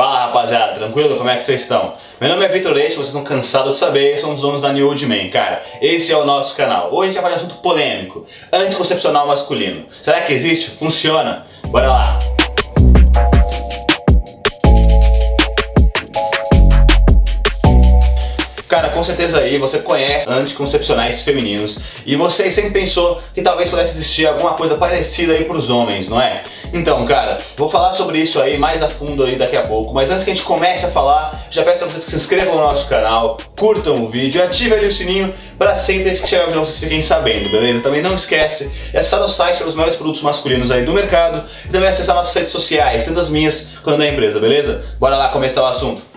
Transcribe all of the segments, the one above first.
Fala rapaziada, tranquilo? Como é que vocês estão? Meu nome é Vitor Leite, vocês estão cansados de saber, somos os donos da New Old Man, cara. Esse é o nosso canal. Hoje a gente vai falar de assunto polêmico, anticoncepcional masculino. Será que existe? Funciona? Bora lá! Certeza aí você conhece anticoncepcionais femininos e você sempre pensou que talvez pudesse existir alguma coisa parecida aí pros homens, não é? Então, cara, vou falar sobre isso aí mais a fundo aí daqui a pouco, mas antes que a gente comece a falar, já peço pra vocês que se inscrevam no nosso canal, curtam o vídeo ativem ali o sininho para sempre que chegar o vídeo vocês fiquem sabendo, beleza? Também não esquece de acessar o site para os melhores produtos masculinos aí do mercado e também acessar nossas redes sociais, tanto as minhas quanto da empresa, beleza? Bora lá começar o assunto.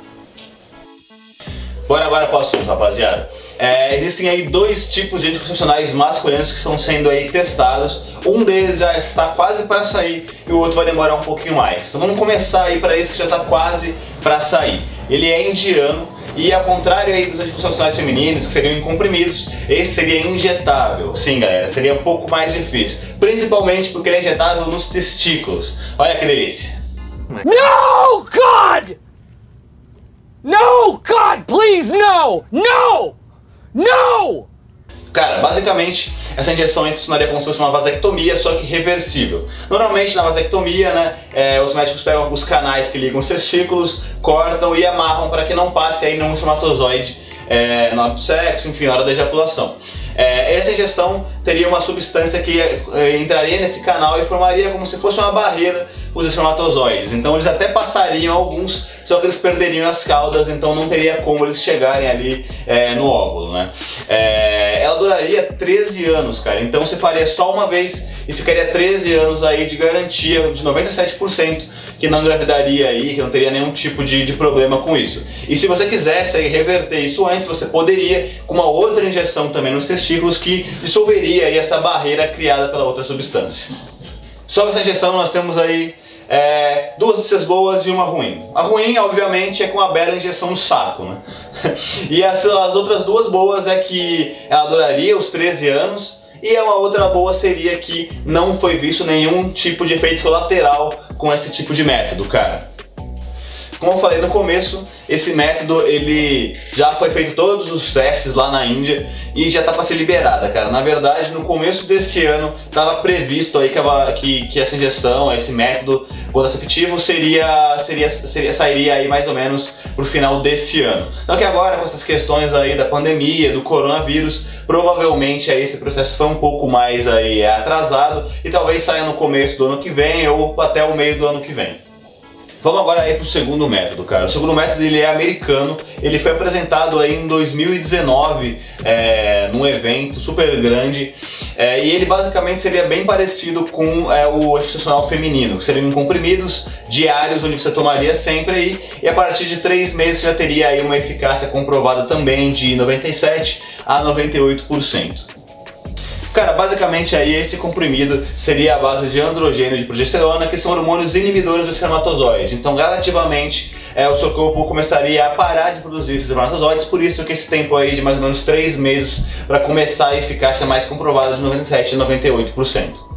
Bora agora para o assunto, rapaziada. É, existem aí dois tipos de anticoncepcionais masculinos que estão sendo aí testados. Um deles já está quase para sair e o outro vai demorar um pouquinho mais. Então vamos começar aí para esse que já está quase para sair. Ele é indiano e ao contrário aí dos anticoncepcionais femininos que seriam em comprimidos, esse seria injetável. Sim, galera, seria um pouco mais difícil, principalmente porque ele é injetável nos testículos. Olha que delícia. No, God! No, God, please, no! No! No! Cara, basicamente, essa injeção funcionaria como se fosse uma vasectomia, só que reversível. Normalmente, na vasectomia, né, é, os médicos pegam os canais que ligam os testículos, cortam e amarram para que não passe aí nenhum espermatozoide é, na hora do sexo, enfim, na hora da ejaculação. É, essa injeção teria uma substância que é, entraria nesse canal e formaria como se fosse uma barreira os espermatozoides. Então eles até passariam alguns, só que eles perderiam as caudas, então não teria como eles chegarem ali é, no óvulo, né? É, ela duraria 13 anos, cara. Então você faria só uma vez e ficaria 13 anos aí de garantia de 97% que não engravidaria aí, que não teria nenhum tipo de, de problema com isso. E se você quisesse aí, reverter isso antes, você poderia com uma outra injeção também nos testículos que dissolveria aí essa barreira criada pela outra substância. Sobre essa injeção nós temos aí é, duas notícias boas e uma ruim. A ruim, obviamente, é com a bela injeção no saco, né? e as, as outras duas boas é que ela duraria os 13 anos e uma outra boa seria que não foi visto nenhum tipo de efeito colateral com esse tipo de método, cara. Como eu falei no começo, esse método ele já foi feito todos os testes lá na Índia e já tá para ser liberada, cara. Na verdade, no começo desse ano estava previsto aí que, que, que, essa injeção, esse método contraceptivo seria, seria, seria sairia aí mais ou menos pro final desse ano. Então que agora com essas questões aí da pandemia, do coronavírus, provavelmente aí esse processo foi um pouco mais aí atrasado e talvez saia no começo do ano que vem ou até o meio do ano que vem. Vamos agora aí pro segundo método, cara. O segundo método ele é americano, ele foi apresentado aí em 2019 é, num evento super grande é, e ele basicamente seria bem parecido com é, o anticoncepcional feminino, que seriam comprimidos diários onde você tomaria sempre aí e a partir de três meses já teria aí uma eficácia comprovada também de 97 a 98%. Cara, basicamente aí esse comprimido seria a base de androgênio e de progesterona, que são hormônios inibidores do espermatozoide. Então, gradativamente, é, o seu corpo começaria a parar de produzir esses espermatozoides, por isso que esse tempo aí de mais ou menos 3 meses para começar a eficácia mais comprovada de 97 a 98%.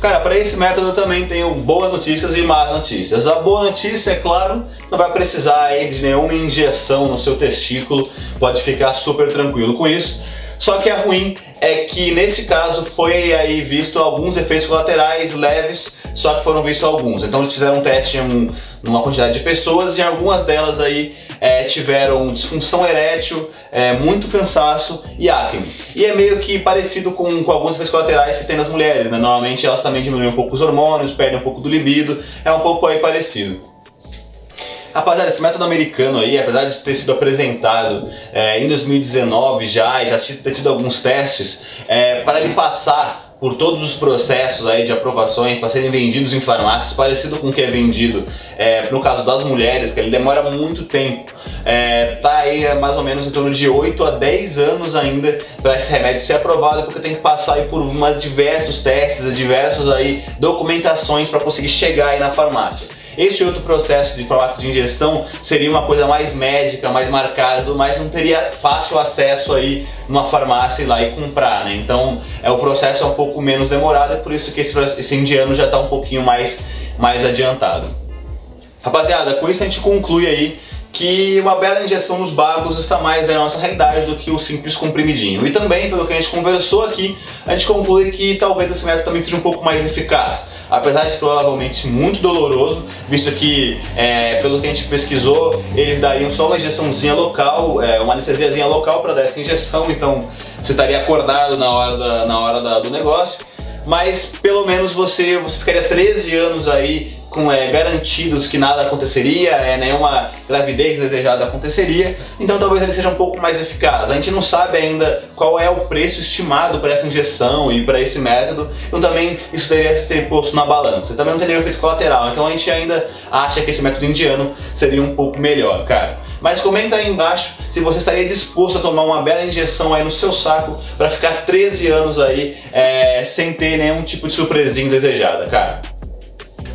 Cara, para esse método também tenho boas notícias e más notícias. A boa notícia, é claro, não vai precisar aí de nenhuma injeção no seu testículo, pode ficar super tranquilo com isso. Só que a ruim é que nesse caso foi aí visto alguns efeitos colaterais leves, só que foram vistos alguns. Então eles fizeram um teste em uma quantidade de pessoas e algumas delas aí é, tiveram disfunção erétil, é, muito cansaço e acne. E é meio que parecido com, com alguns efeitos colaterais que tem nas mulheres, né? Normalmente elas também diminuem um pouco os hormônios, perdem um pouco do libido, é um pouco aí parecido. Rapaziada, esse método americano aí, apesar de ter sido apresentado é, em 2019 já e já ter tido alguns testes, é, para ele passar por todos os processos aí de aprovações para serem vendidos em farmácias, parecido com o que é vendido é, no caso das mulheres, que ele demora muito tempo. É, tá aí mais ou menos em torno de 8 a 10 anos ainda para esse remédio ser aprovado, porque tem que passar aí por uma, diversos testes, diversas aí documentações para conseguir chegar aí na farmácia. Este outro processo de formato de injeção seria uma coisa mais médica, mais marcada, mas não teria fácil acesso aí numa farmácia ir lá e comprar, né? Então é o processo é um pouco menos demorado, é por isso que esse, esse indiano já está um pouquinho mais, mais adiantado. Rapaziada, com isso a gente conclui aí que uma bela injeção nos bagos está mais na nossa realidade do que o simples comprimidinho. E também, pelo que a gente conversou aqui, a gente conclui que talvez esse método também seja um pouco mais eficaz. Apesar de provavelmente muito doloroso, visto que, é, pelo que a gente pesquisou, eles dariam só uma injeçãozinha local, é, uma anestesiazinha local para dar essa injeção, então você estaria acordado na hora, da, na hora da, do negócio. Mas pelo menos você, você ficaria 13 anos aí com é, garantidos que nada aconteceria, é, nenhuma gravidez desejada aconteceria, então talvez ele seja um pouco mais eficaz. A gente não sabe ainda qual é o preço estimado para essa injeção e para esse método, então também isso teria que ser posto na balança. Também não teria efeito colateral, então a gente ainda acha que esse método indiano seria um pouco melhor, cara. Mas comenta aí embaixo se você estaria disposto a tomar uma bela injeção aí no seu saco para ficar 13 anos aí é, sem ter nenhum tipo de surpresinha desejada, cara.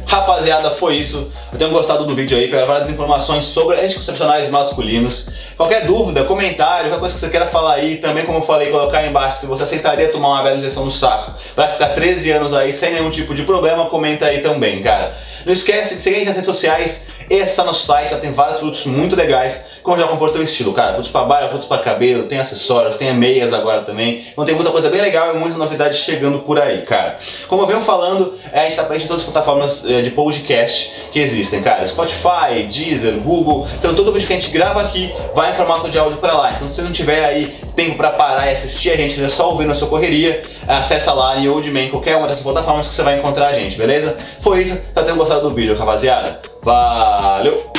Rapaziada, foi isso. Eu tenho gostado do vídeo aí, pegar várias informações sobre anticoncepcionais masculinos. Qualquer dúvida, comentário, qualquer coisa que você queira falar aí, também como eu falei, colocar aí embaixo se você aceitaria tomar uma bela injeção no saco para ficar 13 anos aí sem nenhum tipo de problema, comenta aí também, cara. Não esquece de seguir a gente nas redes sociais, essa no site, já tem vários produtos muito legais, como já compor teu estilo, cara. Produtos para barba, produtos para cabelo, tem acessórios, tem meias agora também. Então tem muita coisa bem legal e muita novidade chegando por aí, cara. Como eu venho falando, é, a gente tá presente em todas as plataformas é, de podcast que existem, cara. Spotify, Deezer, Google. Então todo vídeo que a gente grava aqui vai em formato de áudio para lá. Então se você não tiver aí tempo para parar e assistir a gente, é só ouvir na sua correria, acessa lá em Oldman, qualquer uma dessas plataformas que você vai encontrar a gente, beleza? Foi isso, espero ter gostado do vídeo, rapaziada. Valeu!